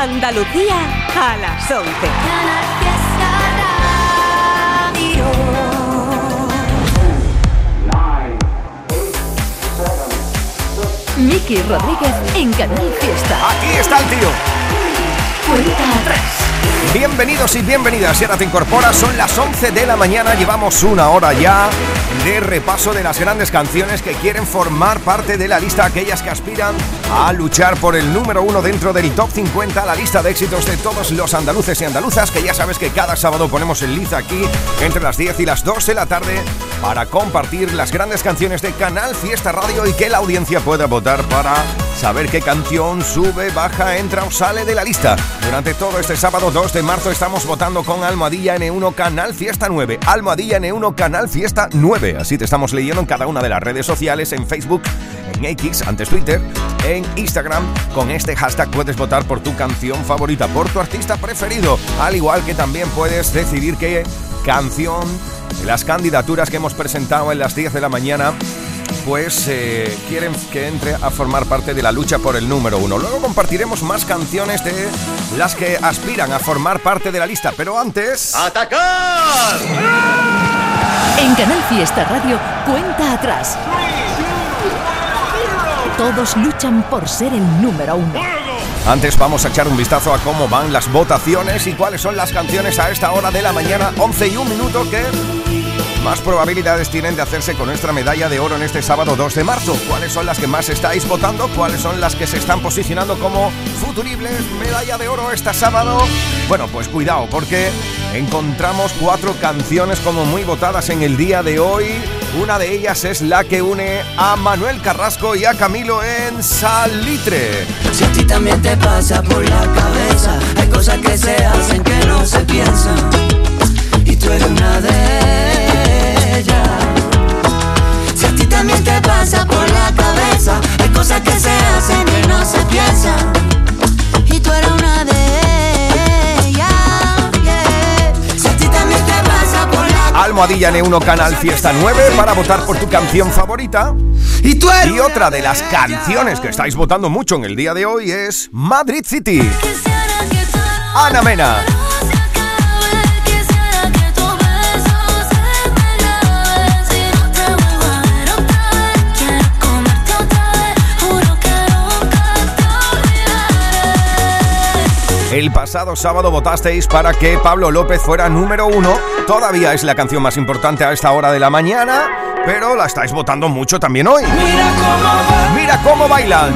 Andalucía a las 11. Miki Rodríguez en Canal Fiesta. Aquí está el tío. Bienvenidos y bienvenidas. Si ahora te incorporas, son las 11 de la mañana. Llevamos una hora ya de repaso de las grandes canciones que quieren formar parte de la lista, aquellas que aspiran a luchar por el número uno dentro del top 50, la lista de éxitos de todos los andaluces y andaluzas, que ya sabes que cada sábado ponemos el liz aquí entre las 10 y las 2 de la tarde para compartir las grandes canciones de Canal Fiesta Radio y que la audiencia pueda votar para saber qué canción sube, baja, entra o sale de la lista. Durante todo este sábado 2 de marzo estamos votando con Almohadilla N1 Canal Fiesta 9. Almohadilla N1 Canal Fiesta 9. Así te estamos leyendo en cada una de las redes sociales, en Facebook, en X, antes Twitter, en Instagram. Con este hashtag puedes votar por tu canción favorita, por tu artista preferido. Al igual que también puedes decidir qué canción de las candidaturas que hemos presentado en las 10 de la mañana pues eh, quieren que entre a formar parte de la lucha por el número uno. Luego compartiremos más canciones de las que aspiran a formar parte de la lista, pero antes... ¡Atacar! En Canal Fiesta Radio, cuenta atrás. Todos luchan por ser el número uno. Antes vamos a echar un vistazo a cómo van las votaciones y cuáles son las canciones a esta hora de la mañana, 11 y un minuto que más probabilidades tienen de hacerse con nuestra medalla de oro en este sábado 2 de marzo. ¿Cuáles son las que más estáis votando? ¿Cuáles son las que se están posicionando como futuribles medalla de oro este sábado? Bueno, pues cuidado porque encontramos cuatro canciones como muy votadas en el día de hoy. Una de ellas es la que une a Manuel Carrasco y a Camilo en Salitre. Si a ti también te pasa por la cabeza, hay cosas que se hacen que no se piensan. Y tú eres una de a pasa por la cabeza, hay cosas que se hacen que no se piensan. Y tú eres una de ellas. yeah. Si a ti también te pasa por la Almohadilla N1 Canal Fiesta 9 para votar por tu canción favorita. Y tú eres Y otra de las canciones que estáis votando mucho en el día de hoy es Madrid City. Ana Mena. El pasado sábado votasteis para que Pablo López fuera número uno. Todavía es la canción más importante a esta hora de la mañana, pero la estáis votando mucho también hoy. Mira cómo Mira cómo bailan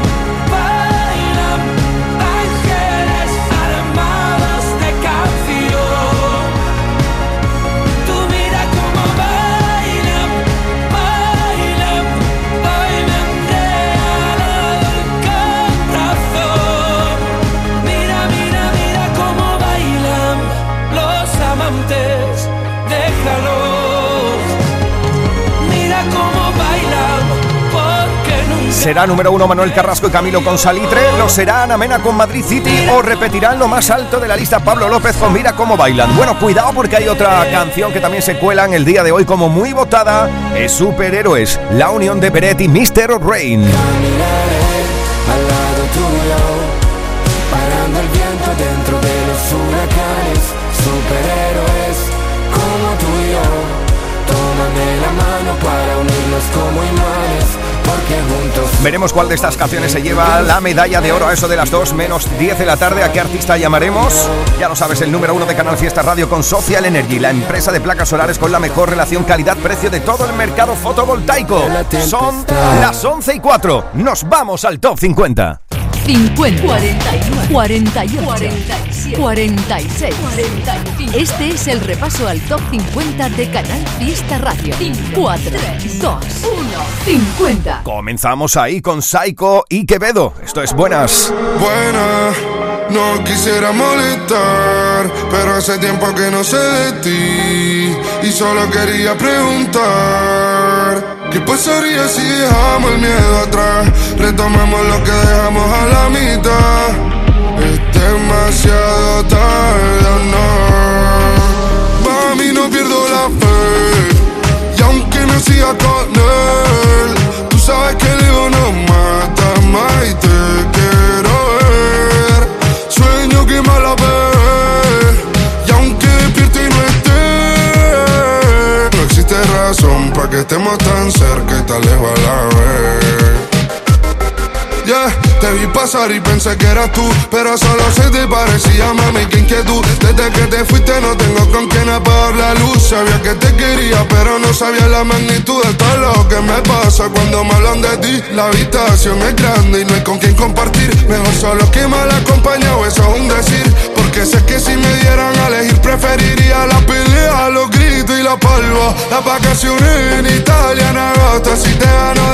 ¿Será número uno Manuel Carrasco y Camilo con Salitre? ¿Lo será Ana Mena con Madrid City? ¿O repetirán lo más alto de la lista Pablo López con Mira cómo bailan? Bueno, cuidado porque hay otra canción que también se cuela en el día de hoy como muy votada. Es Superhéroes, la unión de Beret y Mr. Rain. Caminaré al lado tuyo, parando el viento dentro de los huracanes, superhéroes como tú y yo. La mano para unirnos como Veremos cuál de estas canciones se lleva la medalla de oro a eso de las 2 menos 10 de la tarde. ¿A qué artista llamaremos? Ya lo sabes, el número uno de Canal Fiesta Radio con Social Energy, la empresa de placas solares con la mejor relación calidad-precio de todo el mercado fotovoltaico. Son las 11 y 4. Nos vamos al top 50. 50, 49, 48, 47, 46, 45. Este es el repaso al top 50 de Canal Fiesta Radio. 4, 2, 1, 50. Comenzamos ahí con Psycho y Quevedo. Esto es buenas. Buena, no quisiera molestar, pero hace tiempo que no sé de ti y solo quería preguntar. ¿Qué pasaría si dejamos el miedo atrás? Retomamos lo que dejamos a la mitad. Es demasiado tarde, ¿o no. Mami, no pierdo la fe. Y aunque no siga con él, tú sabes que el ego no mata más que me la ve. Y aunque despierte y no esté, no existe razón para que estemos tan cerca y tan lejos a la vez. Yeah te vi pasar y pensé que eras tú, pero solo se te parecía, mami, qué inquietud. Desde que te fuiste no tengo con quién apagar la luz. Sabía que te quería, pero no sabía la magnitud de todo lo que me pasa cuando me hablan de ti. La habitación es grande y no hay con quién compartir. Mejor solo que mal acompañado, eso es un decir. Porque sé que si me dieran a elegir, preferiría la pelea, los gritos y la palva. Las vacaciones en Italia en agosto. Si te gano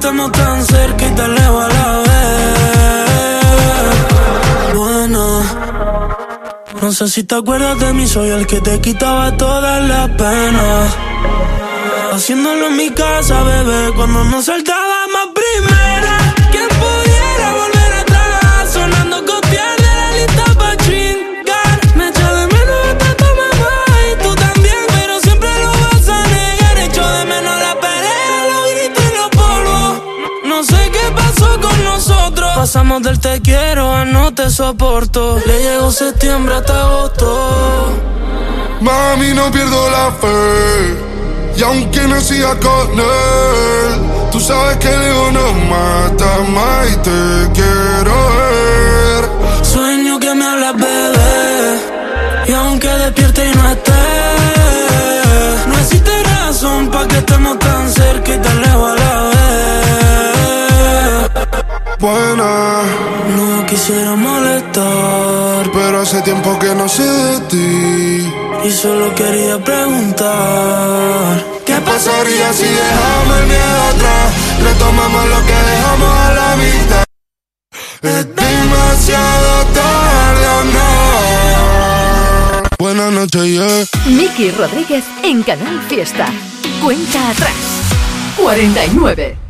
estemos tan cerca y tan lejos a la vez. Bueno. No sé si te acuerdas de mí, soy el que te quitaba todas las penas. Haciéndolo en mi casa, bebé, cuando nos saltábamos primera. Pasamos del te quiero a no te soporto. Le llegó septiembre hasta agosto. Mami, no pierdo la fe. Y aunque no siga con él, tú sabes que el ego no mata más y te quiero ver. Sueño que me hablas, bebé. Y aunque despierte y no esté, no existe razón para que estemos tan cerca y tan lejos a la vez. Buena, No quisiera molestar pero hace tiempo que no sé de ti. y solo quería preguntar. ¿Qué pasaría si dejamos el miedo atrás? Retomamos lo que dejamos a la mitad. Es demasiado tarde o no. Buenas noches, yeah. Miki Rodríguez en Canal Fiesta. Cuenta atrás. 49.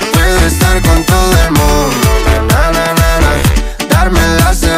Puedo estar con todo el mundo, na, na, na, na. darme las de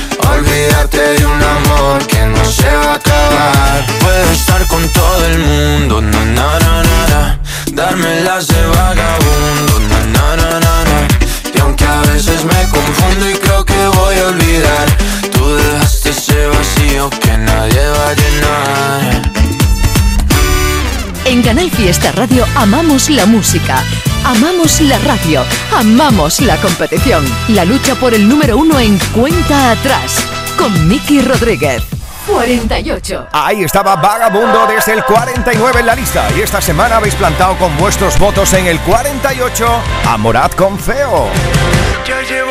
Olvídate de un amor que no se va a acabar. Puedo estar con todo el mundo, na na na na. Darme las de vagabundo, na na na na na. Y aunque a veces me Fiesta Radio amamos la música, amamos la radio, amamos la competición. La lucha por el número uno en cuenta atrás con Miki Rodríguez. 48. Ahí estaba Vagabundo desde el 49 en la lista. Y esta semana habéis plantado con vuestros votos en el 48 a Morat con Feo. Ya llevo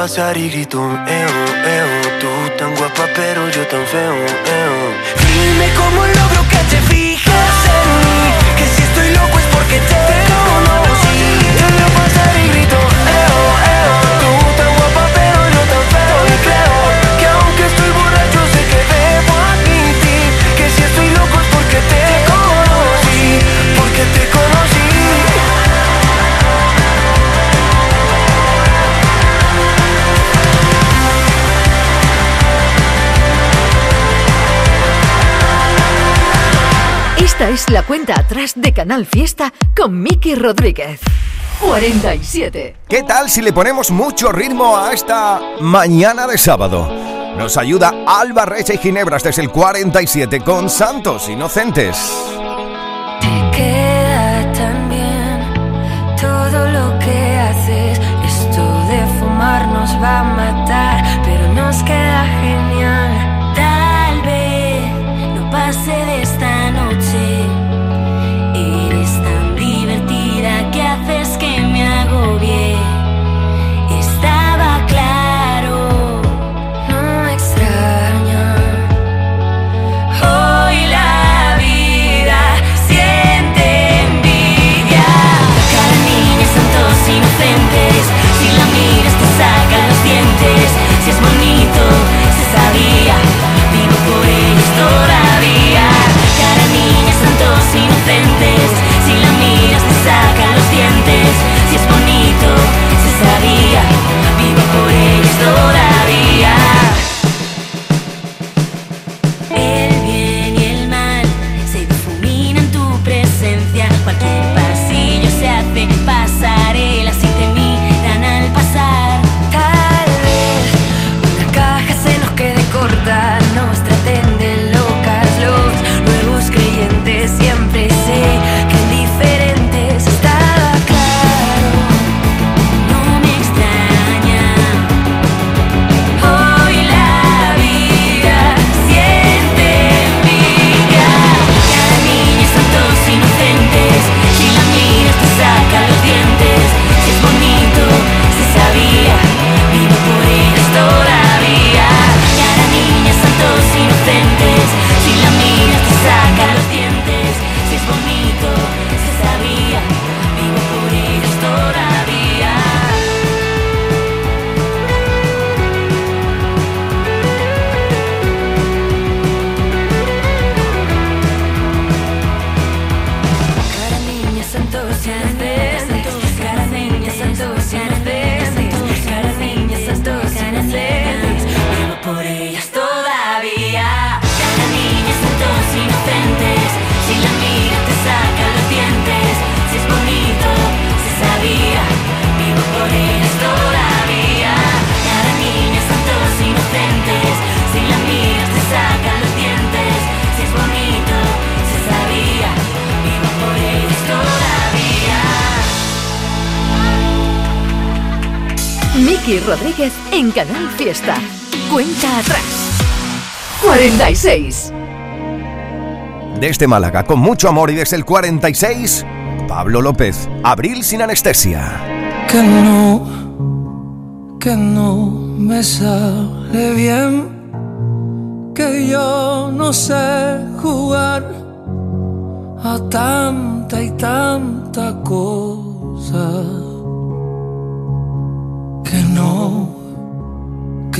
Pasar y grito, eo, eo. Tú tan guapa, pero yo tan feo, eo. Dime cómo logro Esta es la cuenta atrás de Canal Fiesta con Miki Rodríguez. 47. ¿Qué tal si le ponemos mucho ritmo a esta mañana de sábado? Nos ayuda Alba Reche y Ginebras desde el 47 con Santos Inocentes. Te queda tan bien todo lo que haces. Esto de fumar nos va a matar, pero nos queda Miki Rodríguez en Canal Fiesta. Cuenta atrás. 46. Desde Málaga, con mucho amor y desde el 46, Pablo López, Abril sin anestesia. Que no, que no me sale bien, que yo no sé jugar a tanta y tanta cosa.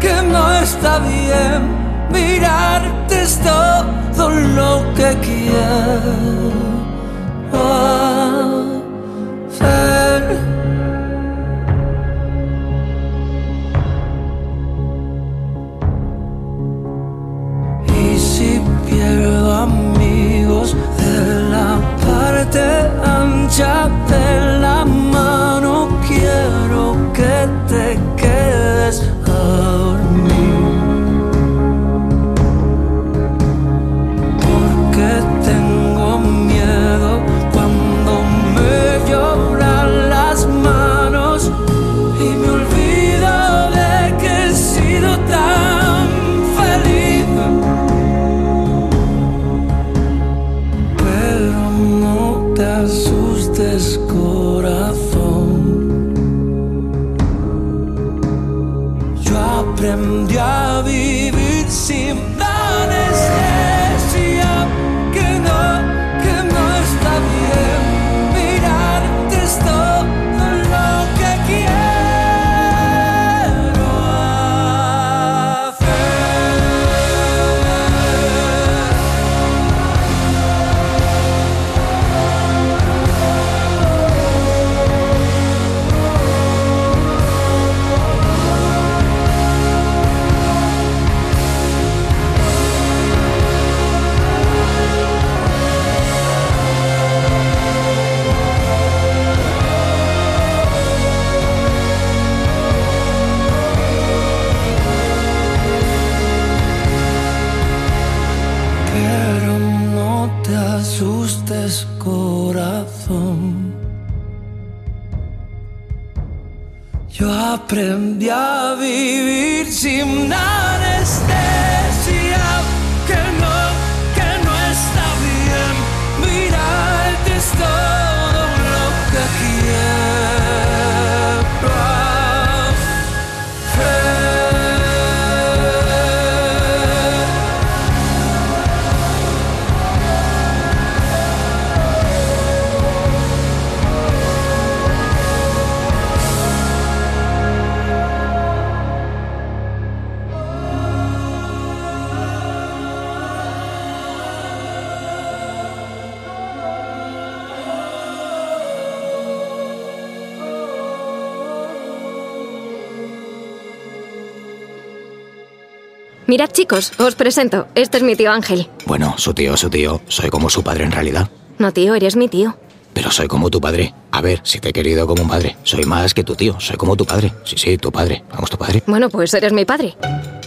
que no está bien. Mirarte es todo lo que quiero hacer. Y si pierdo amigos de la parte ancha de Mirad chicos, os presento. Este es mi tío Ángel. Bueno, su tío, su tío. Soy como su padre en realidad. No tío, eres mi tío. Pero soy como tu padre. A ver, si te he querido como un padre. Soy más que tu tío. Soy como tu padre. Sí, sí, tu padre. Vamos, tu padre. Bueno, pues eres mi padre.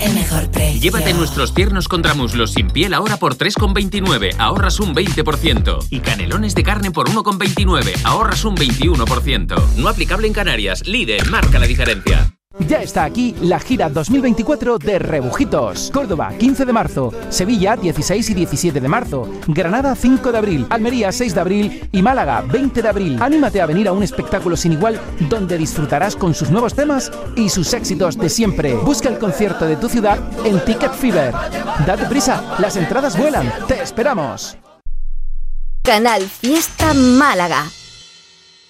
el mejor precio. Llévate nuestros tiernos contra muslos sin piel ahora por 3,29, ahorras un 20%. Y canelones de carne por 1,29, ahorras un 21%. No aplicable en Canarias, Lidl marca la diferencia. Ya está aquí la gira 2024 de Rebujitos. Córdoba, 15 de marzo. Sevilla, 16 y 17 de marzo. Granada, 5 de abril. Almería, 6 de abril. Y Málaga, 20 de abril. Anímate a venir a un espectáculo sin igual donde disfrutarás con sus nuevos temas y sus éxitos de siempre. Busca el concierto de tu ciudad en Ticket Fever. Date prisa, las entradas vuelan. ¡Te esperamos! Canal Fiesta Málaga.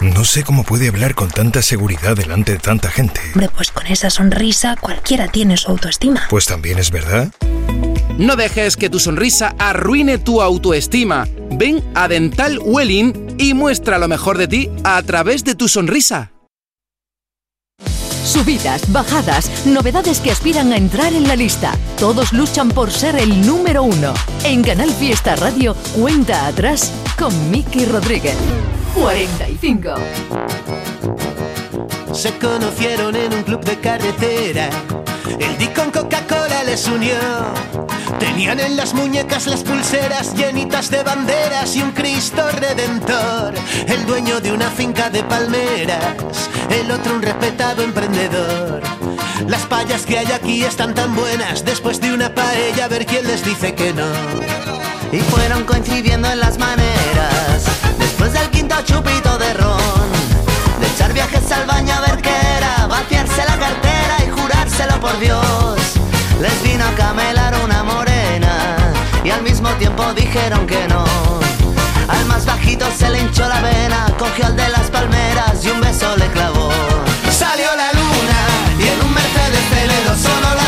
No sé cómo puede hablar con tanta seguridad delante de tanta gente. Hombre, pues con esa sonrisa cualquiera tiene su autoestima. Pues también es verdad. No dejes que tu sonrisa arruine tu autoestima. Ven a Dental Welling y muestra lo mejor de ti a través de tu sonrisa. Subidas, bajadas, novedades que aspiran a entrar en la lista. Todos luchan por ser el número uno. En Canal Fiesta Radio, cuenta atrás con Miki Rodríguez. 45. Se conocieron en un club de carretera. El Dick con Coca-Cola les unió. Tenían en las muñecas las pulseras llenitas de banderas y un Cristo redentor. El dueño de una finca de palmeras, el otro un respetado emprendedor. Las payas que hay aquí están tan buenas, después de una paella a ver quién les dice que no. Y fueron coincidiendo en las maneras, después del quinto chupito de ron. De echar viajes al baño a ver qué era, vaciarse la cartera y jurárselo por Dios. Les vino a camelar una morena y al mismo tiempo dijeron que no. Al más bajito se le hinchó la vena, cogió al de las palmeras y un beso le clavó. Salió la luna y en un Mercedes Velero solo la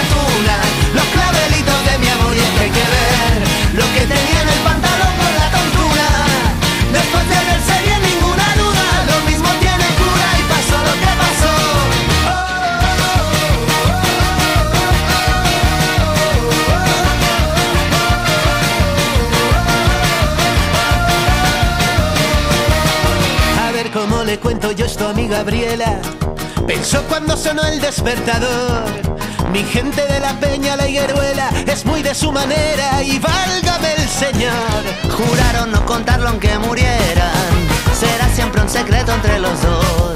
cuento yo esto a mi Gabriela. Pensó cuando sonó el despertador. Mi gente de la peña, la higueruela, es muy de su manera y válgame el señor. Juraron no contarlo aunque murieran. Será siempre un secreto entre los dos.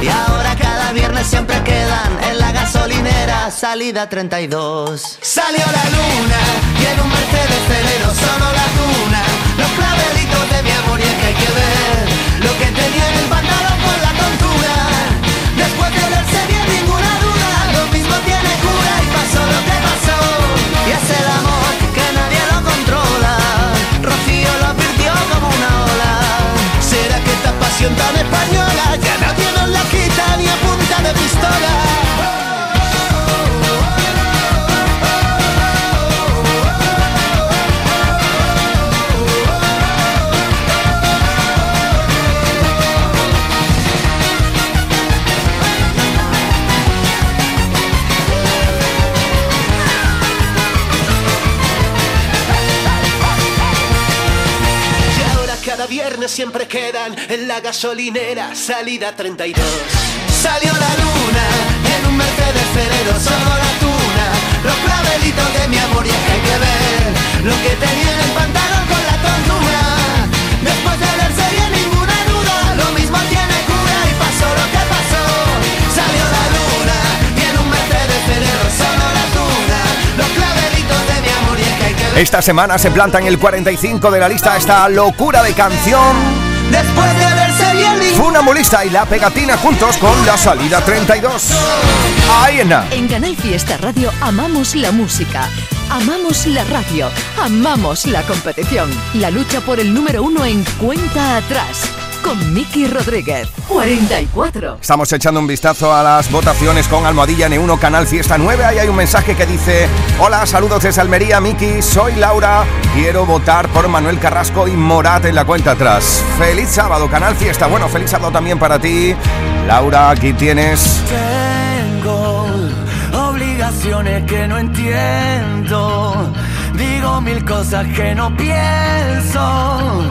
Y ahora cada viernes siempre quedan en la gasolinera, salida 32. Salió la luna y en un Mercedes Ferrero sonó la tuna. Los clavelitos de mi amor y es que hay que ver tan española ya nadie nos la quita ni a punta de pistola? Siempre quedan en la gasolinera, salida 32. Salió la luna en un Mercedes Ferrero, solo la tuna, los clavelitos de mi amor y hay que ver lo que tenía en el pantalón Esta semana se planta en el 45 de la lista esta locura de canción. Después de verse bien ninguna Funambulista y la pegatina juntos con la salida 32. Ahí en En Canal Fiesta Radio amamos la música, amamos la radio, amamos la competición. La lucha por el número uno en cuenta atrás. Con Miki Rodríguez. 44. Estamos echando un vistazo a las votaciones con Almohadilla N1 Canal Fiesta 9. Ahí hay un mensaje que dice: Hola, saludos desde Almería, Miki. Soy Laura. Quiero votar por Manuel Carrasco y Morat en la cuenta atrás. Feliz sábado, Canal Fiesta. Bueno, feliz sábado también para ti. Laura, aquí tienes. Tengo obligaciones que no entiendo. Digo mil cosas que no pienso.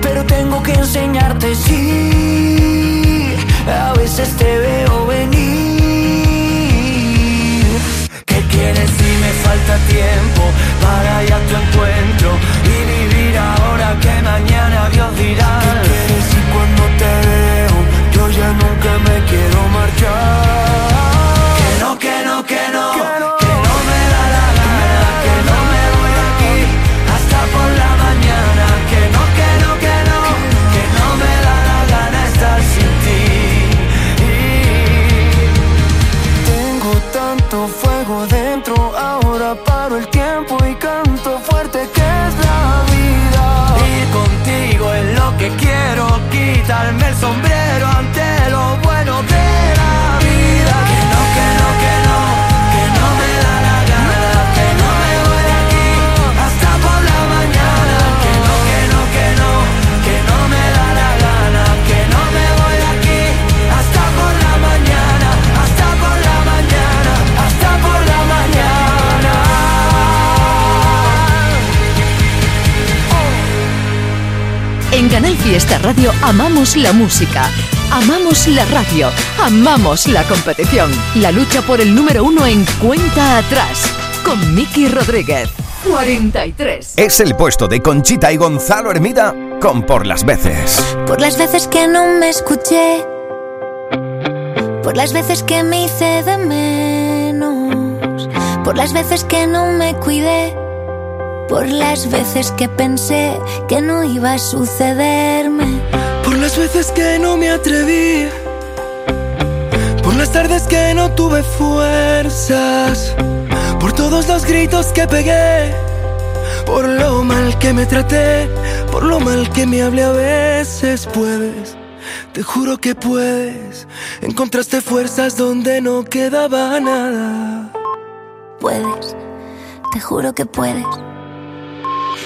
pero tengo que enseñarte. Sí, a veces te veo venir. ¿Qué quieres si me falta tiempo para ir a tu encuentro y vivir ahora que mañana Dios dirá? Radio amamos la música, amamos la radio, amamos la competición. La lucha por el número uno en cuenta atrás con Miki Rodríguez. 43. Es el puesto de Conchita y Gonzalo Hermida con Por las veces. Por las veces que no me escuché, por las veces que me hice de menos, por las veces que no me cuidé, por las veces que pensé que no iba a sucederme. Las veces que no me atreví. Por las tardes que no tuve fuerzas. Por todos los gritos que pegué. Por lo mal que me traté. Por lo mal que me hablé a veces. Puedes, te juro que puedes. Encontraste fuerzas donde no quedaba nada. Puedes, te juro que puedes.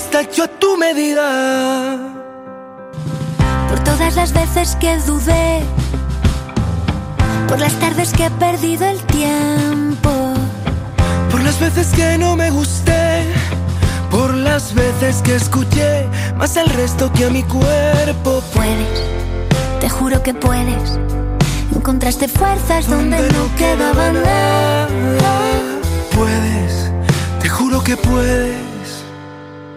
está hecho a tu medida. Por todas las veces que dudé, por las tardes que he perdido el tiempo. Por las veces que no me gusté, por las veces que escuché más al resto que a mi cuerpo. Puedes, te juro que puedes. Encontraste fuerzas donde no quedaba nada. Puedes, te juro que puedes.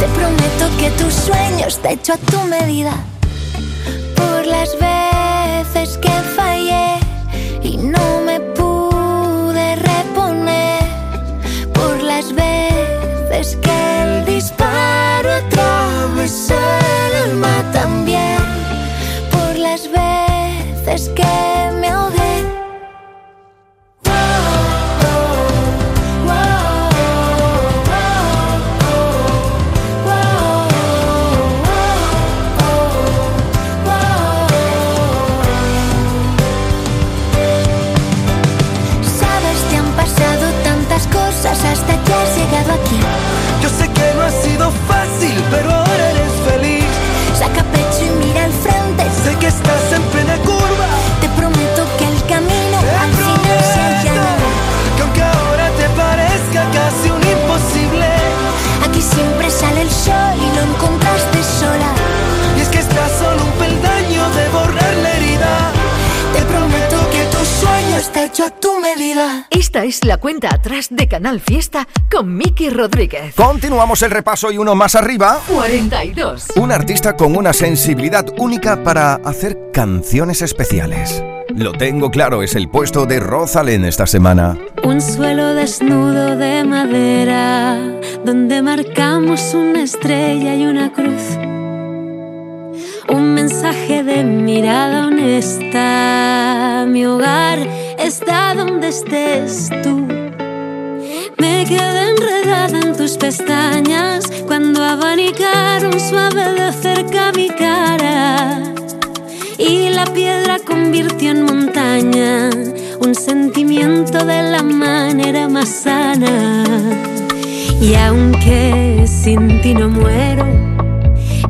Te prometo que tu sueño está hecho a tu medida. Por las veces que fallé y no me pude reponer. Por las veces que el disparo atravesó el alma también. Por las veces que me ahogué. Canal Fiesta con Miki Rodríguez. Continuamos el repaso y uno más arriba. 42. Un artista con una sensibilidad única para hacer canciones especiales. Lo tengo claro, es el puesto de Rosalén esta semana. Un suelo desnudo de madera, donde marcamos una estrella y una cruz. Un mensaje de mirada honesta. Mi hogar está donde estés tú. Me quedé enredada en tus pestañas cuando abanicaron suave de cerca mi cara. Y la piedra convirtió en montaña un sentimiento de la manera más sana. Y aunque sin ti no muero,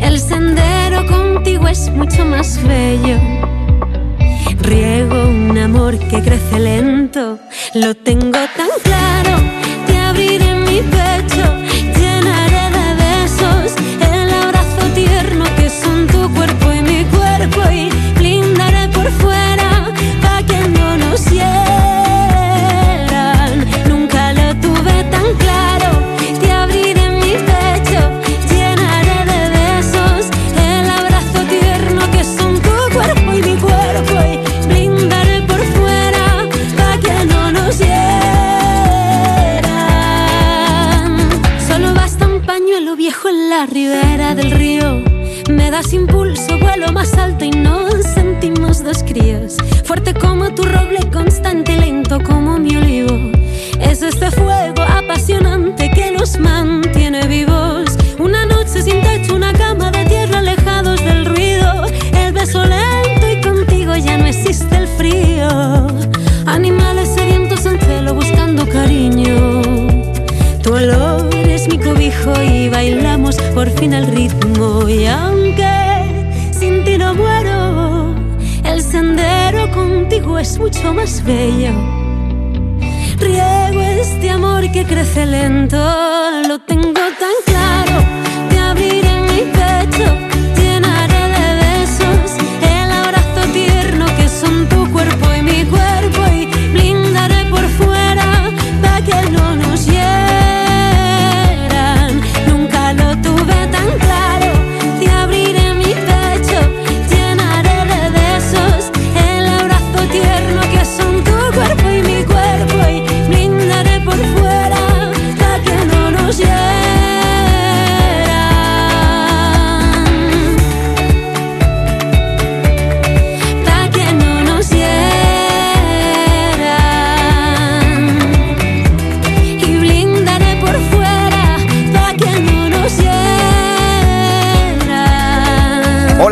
el sendero contigo es mucho más bello. Riego un amor que crece lento, lo tengo tan claro. Te abriré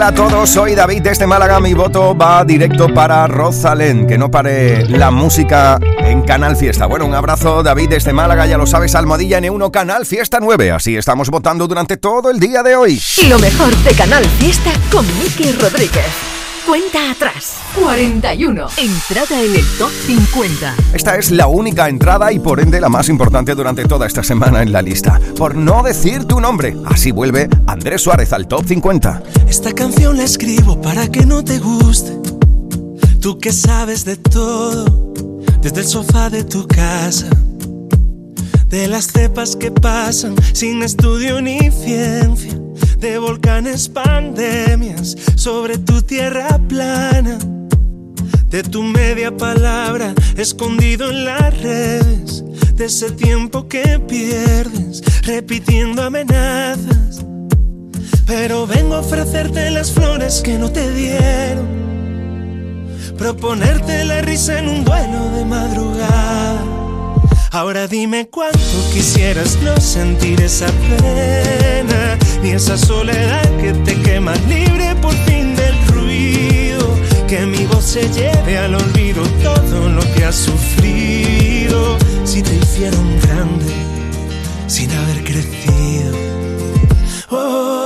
Hola a todos, soy David desde Málaga. Mi voto va directo para Rosalén. Que no pare la música en Canal Fiesta. Bueno, un abrazo, David desde Málaga. Ya lo sabes, Almohadilla N1 Canal Fiesta 9. Así estamos votando durante todo el día de hoy. Lo mejor de Canal Fiesta con Miki Rodríguez. Cuenta atrás. 41. Entrada en el top 50. Esta es la única entrada y por ende la más importante durante toda esta semana en la lista. Por no decir tu nombre. Así vuelve Andrés Suárez al top 50. Esta canción la escribo para que no te guste. Tú que sabes de todo, desde el sofá de tu casa, de las cepas que pasan sin estudio ni ciencia, de volcanes, pandemias sobre tu tierra plana, de tu media palabra escondido en las redes, de ese tiempo que pierdes repitiendo amenazas. Pero vengo a ofrecerte las flores que no te dieron. Proponerte la risa en un duelo de madrugada. Ahora dime cuánto quisieras no sentir esa pena, ni esa soledad que te quema libre por fin del ruido. Que mi voz se lleve al olvido todo lo que has sufrido. Si te hicieron grande sin haber crecido. Oh.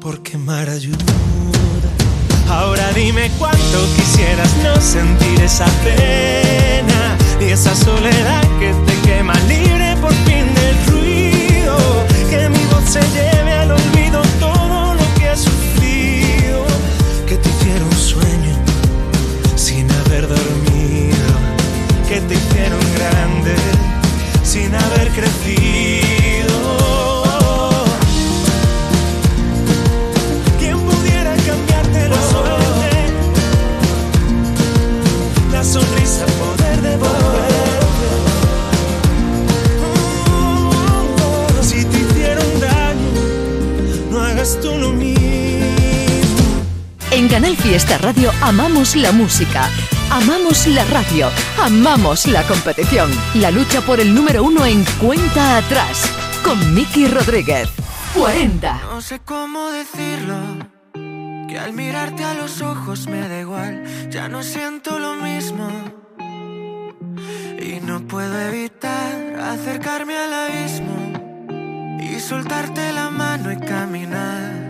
por quemar ayuda. Ahora dime cuánto quisieras no sentir esa pena y esa soledad que te quema libre por fin del ruido. Que mi voz se lleve al olvido Fiesta Radio amamos la música, amamos la radio, amamos la competición. La lucha por el número uno en cuenta atrás con Miki Rodríguez. 40. No sé cómo decirlo, que al mirarte a los ojos me da igual, ya no siento lo mismo. Y no puedo evitar acercarme al abismo y soltarte la mano y caminar.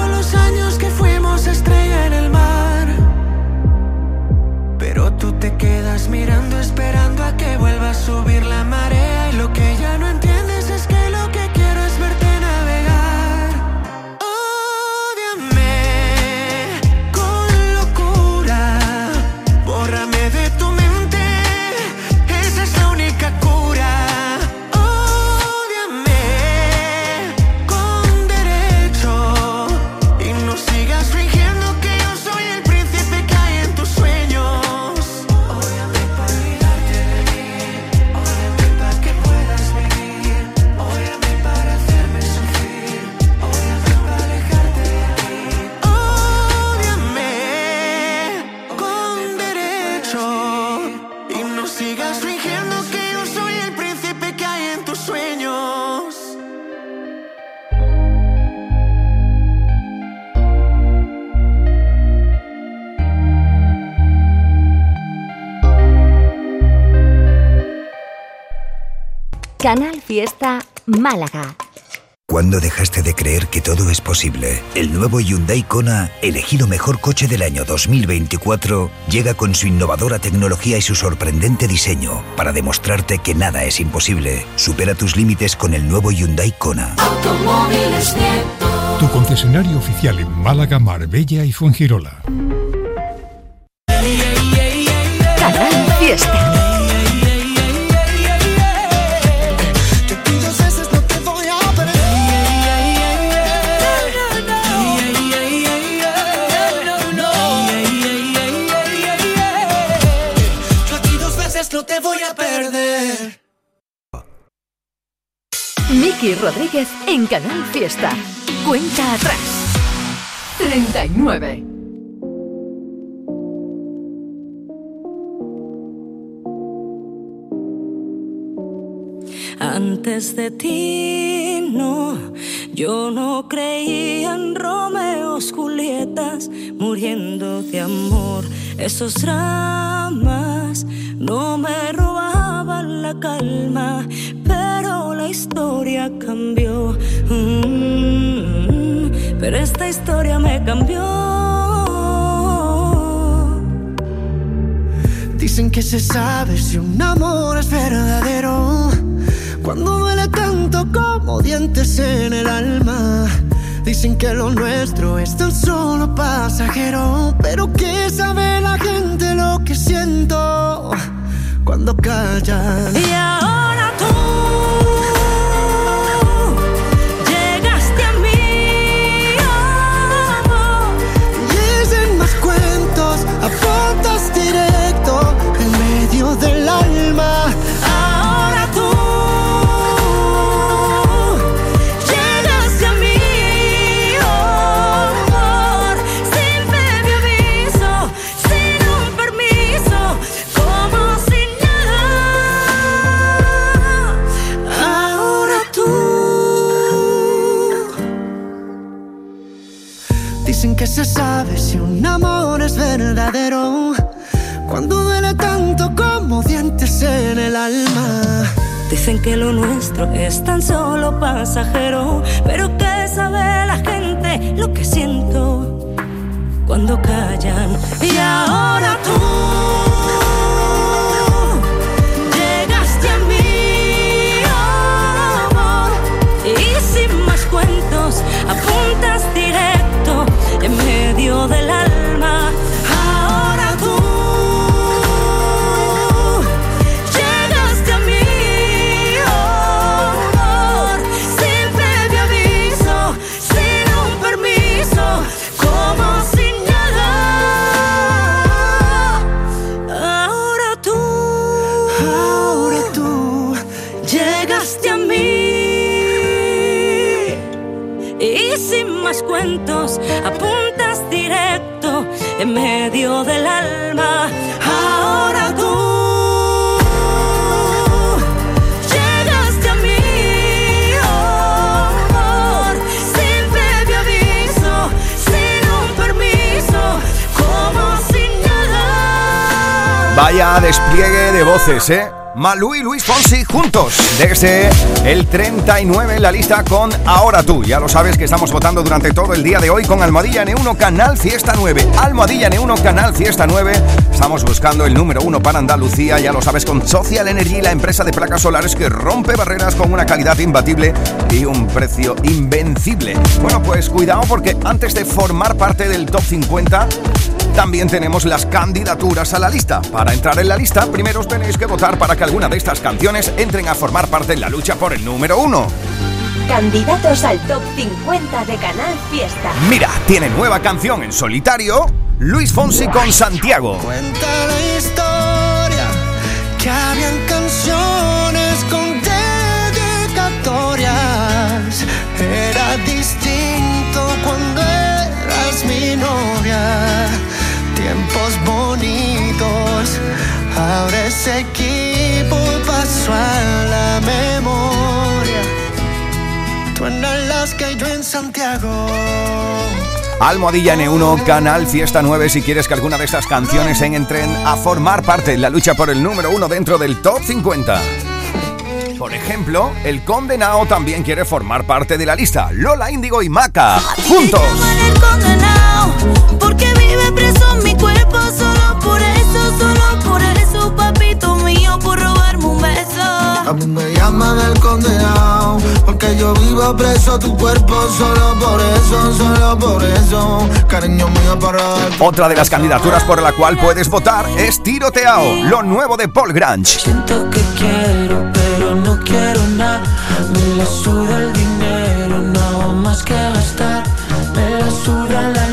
los años que fuimos estrella en el mar. Pero tú te quedas mirando, esperando a que vuelva a subir la marea. Y lo que ya no entiendes Fiesta Málaga. ¿Cuándo dejaste de creer que todo es posible? El nuevo Hyundai Kona, elegido mejor coche del año 2024, llega con su innovadora tecnología y su sorprendente diseño para demostrarte que nada es imposible. Supera tus límites con el nuevo Hyundai Kona. Automóviles Tu concesionario oficial en Málaga, Marbella y Fuengirola. Canal Fiesta. Rodríguez en Canal Fiesta. Cuenta atrás. 39. Antes de ti, no, yo no creía en Romeos, Julietas, muriendo de amor. Esos dramas no me robaban la calma, pero historia cambió. Mm, pero esta historia me cambió. Dicen que se sabe si un amor es verdadero. Cuando duele tanto como dientes en el alma. Dicen que lo nuestro es tan solo pasajero. Pero que sabe la gente lo que siento cuando callan. Y Dicen que lo nuestro es tan solo pasajero, pero que sabe la gente lo que siento cuando callan. Y ahora tú medio del alma. Ahora tú llegaste a mí, oh, amor, sin previo aviso, sin un permiso, como si nada. Vaya despliegue de voces, ¿eh? Malú y Luis Fonsi juntos. Desde el 39 en la lista con Ahora tú. Ya lo sabes que estamos votando durante todo el día de hoy con Almohadilla N1 Canal Fiesta 9. Almohadilla N1 Canal Fiesta 9. Estamos buscando el número uno para Andalucía. Ya lo sabes con Social Energy, la empresa de placas solares que rompe barreras con una calidad imbatible y un precio invencible. Bueno, pues cuidado porque antes de formar parte del top 50 también tenemos las candidaturas a la lista. Para entrar en la lista, primero os tenéis que votar para que alguna de estas canciones entren a formar parte en la lucha por el número uno. Candidatos al top 50 de Canal Fiesta. Mira, tiene nueva canción en solitario, Luis Fonsi con Santiago. Cuenta la historia que habían canciones con dedicatorias. Era distinto cuando eras mi novia. Tiempos bonitos. Ahora ese equipo pasó a la memoria. Tú en Alaska y yo en Santiago. Almohadilla N1, Canal Fiesta 9, si quieres que alguna de estas canciones entren a formar parte en la lucha por el número uno dentro del Top 50. Por ejemplo, el condenado también quiere formar parte de la lista. Lola Índigo y Maca, juntos. Preso mi cuerpo Solo por eso, solo por eso Papito mío, por robarme un beso A mí me llaman el condenado Porque yo vivo preso tu cuerpo Solo por eso, solo por eso Cariño mío para Otra de las candidaturas por la cual puedes votar es Tiroteao, lo nuevo de Paul Grange. Siento que quiero, pero no quiero nada. Me la suda el dinero, no más que gastar. Me la suda la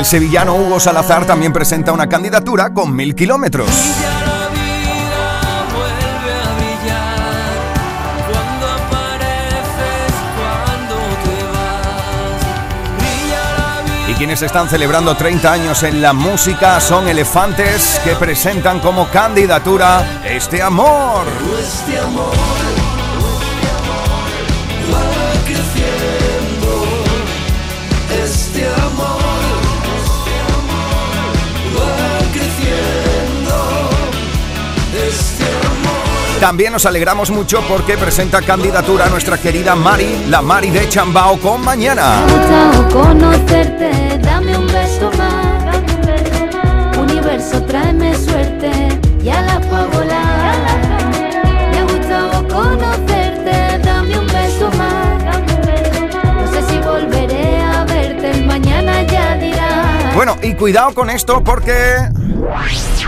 El sevillano Hugo Salazar también presenta una candidatura con mil kilómetros. Y quienes están celebrando 30 años en la música son Elefantes que presentan como candidatura Este Amor. Este amor También nos alegramos mucho porque presenta candidatura nuestra querida Mari, la Mari de Chambao con mañana. gustado conocerte, dame un beso más. Universo, tráeme suerte, ya la puedo volar. Me ha gustado conocerte, dame un beso más. No sé si volveré a verte, el mañana ya dirá. Bueno, y cuidado con esto porque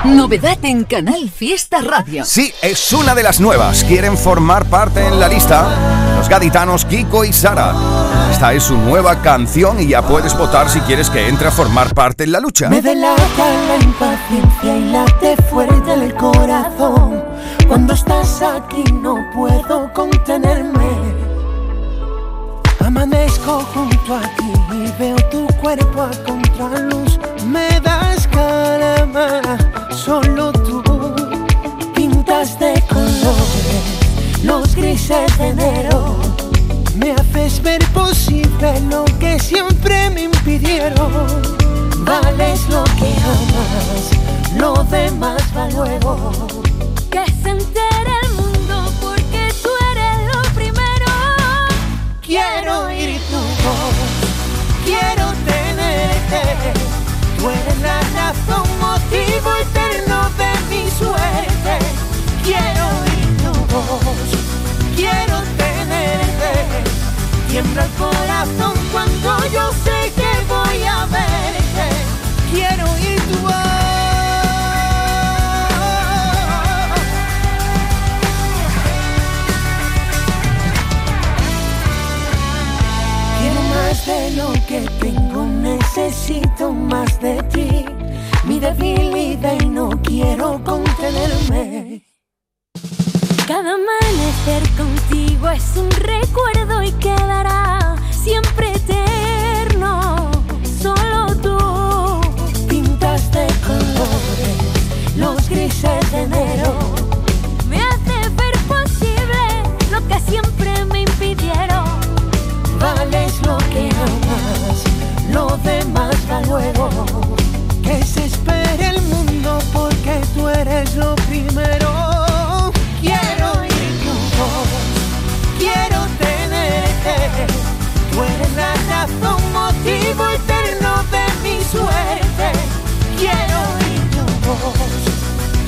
Novedad en Canal Fiesta Radio. sí, es una de las nuevas. Quieren formar parte en la lista los gaditanos Kiko y Sara. Esta es su nueva canción y ya puedes votar si quieres que entre a formar parte en la lucha. Me delata la impaciencia y late fuerte el corazón. Cuando estás aquí no puedo contenerme. Amanezco junto a ti y veo tu cuerpo a grises de enero. Me haces ver posible lo que siempre me impidieron. Vales lo que amas, lo demás va luego. Que se entere el mundo porque tú eres lo primero. Quiero oír tu voz, quiero tenerte. Tú eres la razón, motivo eterno de mi suerte. Quiero oír tu voz, quiero tenerte. Tiembla el corazón cuando yo sé que voy a verte. Quiero oír tu voz. Quiero más de lo que tengo, necesito más de ti. Mi debilidad y no quiero contenerme. Cada amanecer contigo es un recuerdo y quedará siempre eterno. Solo tú Pintas de colores los grises de enero. me haces ver posible lo que siempre me impidieron. Vales lo que amas, lo demás va luego. Que se espere el mundo porque tú eres lo primero. Tú eres la razón, motivo eterno de mi suerte. Quiero oír tu voz,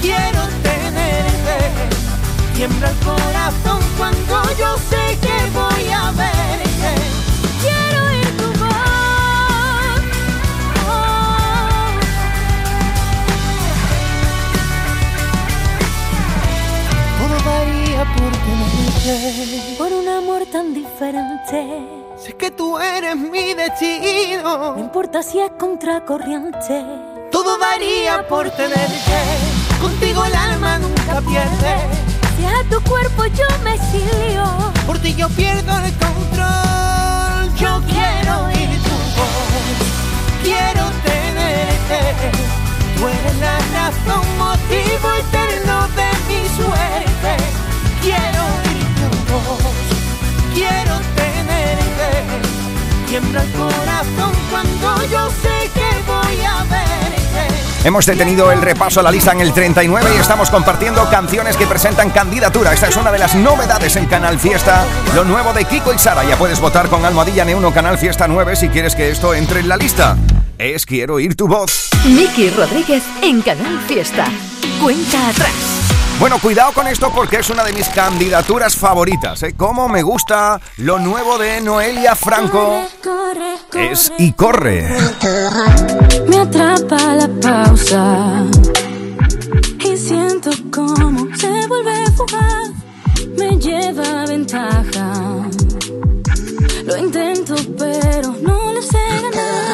quiero tenerte. Tiembla el corazón cuando yo sé que voy a verte. Por un amor tan diferente. Sé que tú eres mi destino. No importa si es contracorriente. Todo daría por tenerte. Contigo el alma nunca pierde. Si a tu cuerpo yo me exilio. Por ti yo pierdo el control. Yo quiero oír tu voz. Quiero tenerte. Tú eres la razón, motivo eterno de mi suerte. Quiero voz. Quiero tenerte. Tiembla el corazón cuando yo sé que voy a verte. Hemos detenido el repaso a la lista en el 39 y estamos compartiendo canciones que presentan candidatura. Esta es una de las novedades en Canal Fiesta, lo nuevo de Kiko y Sara. Ya puedes votar con Almohadilla N1 Canal Fiesta 9 si quieres que esto entre en la lista. Es Quiero oír tu voz. Miki Rodríguez en Canal Fiesta. Cuenta atrás. Bueno, cuidado con esto porque es una de mis candidaturas favoritas. ¿eh? Como me gusta lo nuevo de Noelia Franco. Es Y corre. Me atrapa la pausa y siento como se vuelve fugaz, me lleva a ventaja. Lo intento pero no lo sé ganar.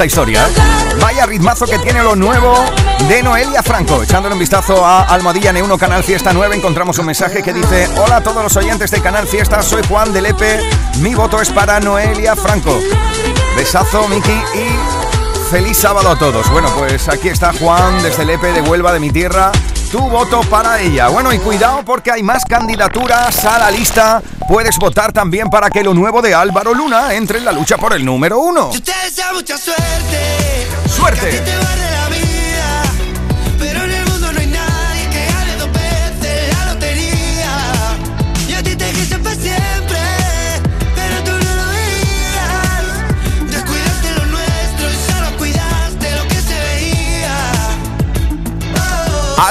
Esta historia. Vaya ritmazo que tiene lo nuevo de Noelia Franco. Echándole un vistazo a Almohadilla N1 Canal Fiesta 9 encontramos un mensaje que dice Hola a todos los oyentes de Canal Fiesta, soy Juan de Lepe. Mi voto es para Noelia Franco. Besazo, Miki y feliz sábado a todos. Bueno, pues aquí está Juan desde Lepe de Huelva, de mi tierra. Tu voto para ella. Bueno, y cuidado porque hay más candidaturas a la lista. Puedes votar también para que lo nuevo de Álvaro Luna entre en la lucha por el número uno. Yo te deseo mucha suerte. ¡Suerte!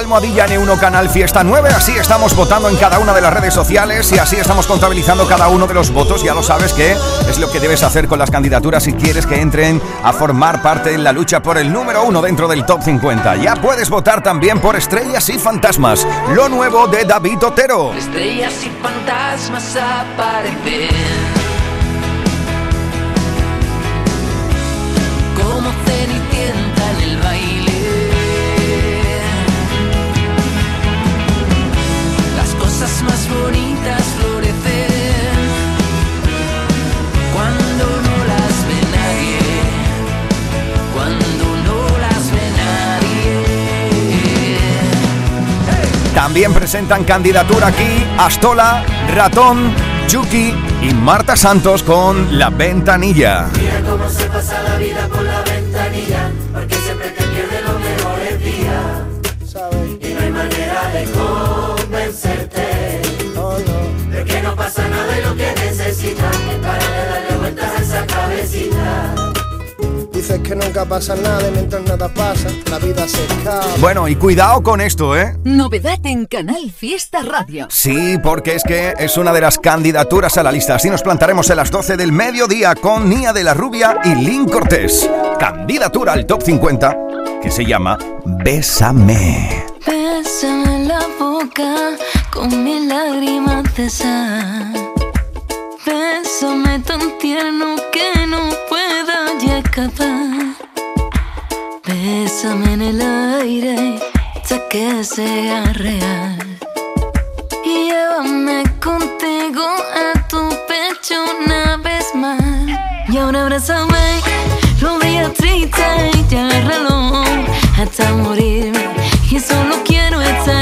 Almohadilla N1 Canal Fiesta 9. Así estamos votando en cada una de las redes sociales y así estamos contabilizando cada uno de los votos. Ya lo sabes que es lo que debes hacer con las candidaturas si quieres que entren a formar parte en la lucha por el número uno dentro del top 50. Ya puedes votar también por Estrellas y Fantasmas, lo nuevo de David Otero. Estrellas y fantasmas aparecen. También presentan candidatura aquí Astola, Ratón, Yuki y Marta Santos con La Ventanilla. Mira cómo se pasa la vida por la ventanilla, que nunca pasa nada y mientras nada pasa, la vida se escapa. Bueno, y cuidado con esto, ¿eh? Novedad en Canal Fiesta Radio. Sí, porque es que es una de las candidaturas a la lista. Así nos plantaremos a las 12 del mediodía con Nia de la Rubia y Lynn Cortés. Candidatura al top 50 que se llama Bésame. Bésame la boca con mis lágrimas de sal. Bésame tan tierno que no pueda ya escapar. Bésame en el aire hasta que sea real. Y llévame contigo a tu pecho una vez más. Y ahora abrázame, los días tristes y agárralo hasta morirme. Y solo quiero estar